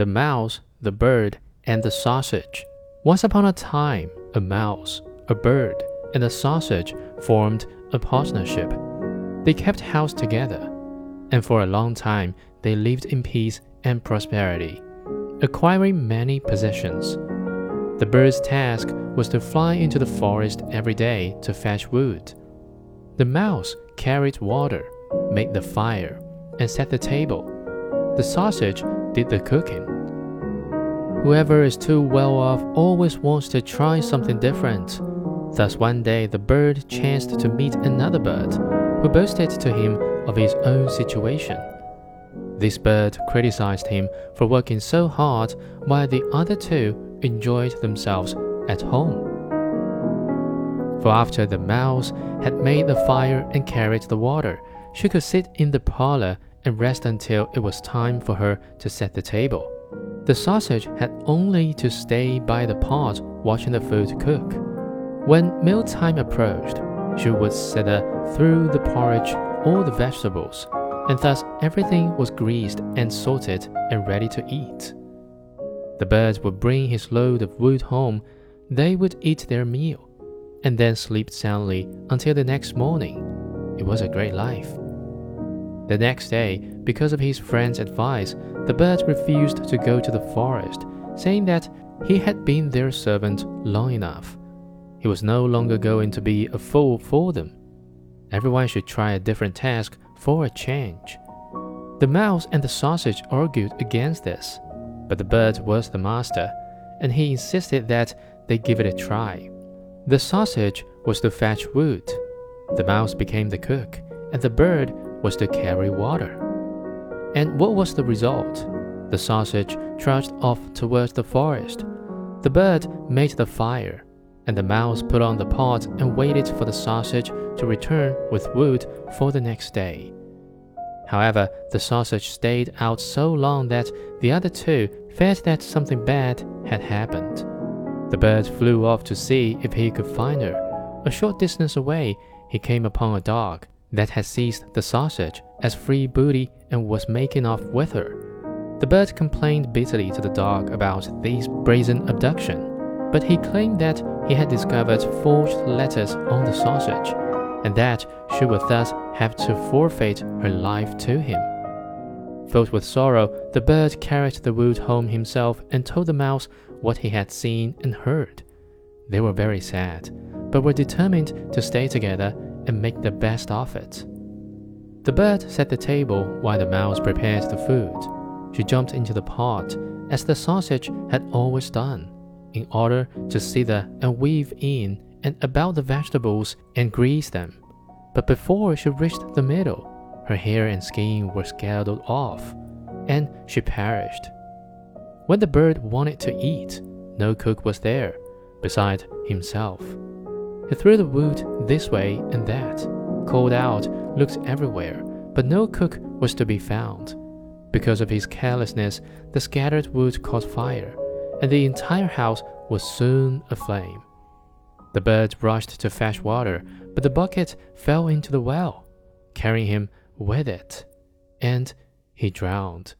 the mouse, the bird, and the sausage. Once upon a time, a mouse, a bird, and a sausage formed a partnership. They kept house together, and for a long time they lived in peace and prosperity, acquiring many possessions. The bird's task was to fly into the forest every day to fetch wood. The mouse carried water, made the fire, and set the table. The sausage did the cooking. Whoever is too well off always wants to try something different. Thus, one day the bird chanced to meet another bird who boasted to him of his own situation. This bird criticized him for working so hard while the other two enjoyed themselves at home. For after the mouse had made the fire and carried the water, she could sit in the parlor and rest until it was time for her to set the table. The sausage had only to stay by the pot watching the food cook. When mealtime approached, she would settle through the porridge all the vegetables, and thus everything was greased and sorted and ready to eat. The bird would bring his load of wood home, they would eat their meal, and then sleep soundly until the next morning. It was a great life. The next day, because of his friend's advice, the bird refused to go to the forest, saying that he had been their servant long enough. He was no longer going to be a fool for them. Everyone should try a different task for a change. The mouse and the sausage argued against this, but the bird was the master, and he insisted that they give it a try. The sausage was to fetch wood, the mouse became the cook, and the bird was to carry water. And what was the result? The sausage trudged off towards the forest. The bird made the fire, and the mouse put on the pot and waited for the sausage to return with wood for the next day. However, the sausage stayed out so long that the other two feared that something bad had happened. The bird flew off to see if he could find her. A short distance away, he came upon a dog that had seized the sausage as free booty and was making off with her. The bird complained bitterly to the dog about this brazen abduction, but he claimed that he had discovered forged letters on the sausage, and that she would thus have to forfeit her life to him. Filled with sorrow, the bird carried the wood home himself and told the mouse what he had seen and heard. They were very sad, but were determined to stay together and make the best of it. The bird set the table while the mouse prepared the food. She jumped into the pot, as the sausage had always done, in order to sither and weave in and about the vegetables and grease them. But before she reached the middle, her hair and skin were scalded off, and she perished. When the bird wanted to eat, no cook was there, beside himself. He threw the wood this way and that, called out, looked everywhere, but no cook was to be found. Because of his carelessness, the scattered wood caught fire, and the entire house was soon aflame. The bird rushed to fetch water, but the bucket fell into the well, carrying him with it, and he drowned.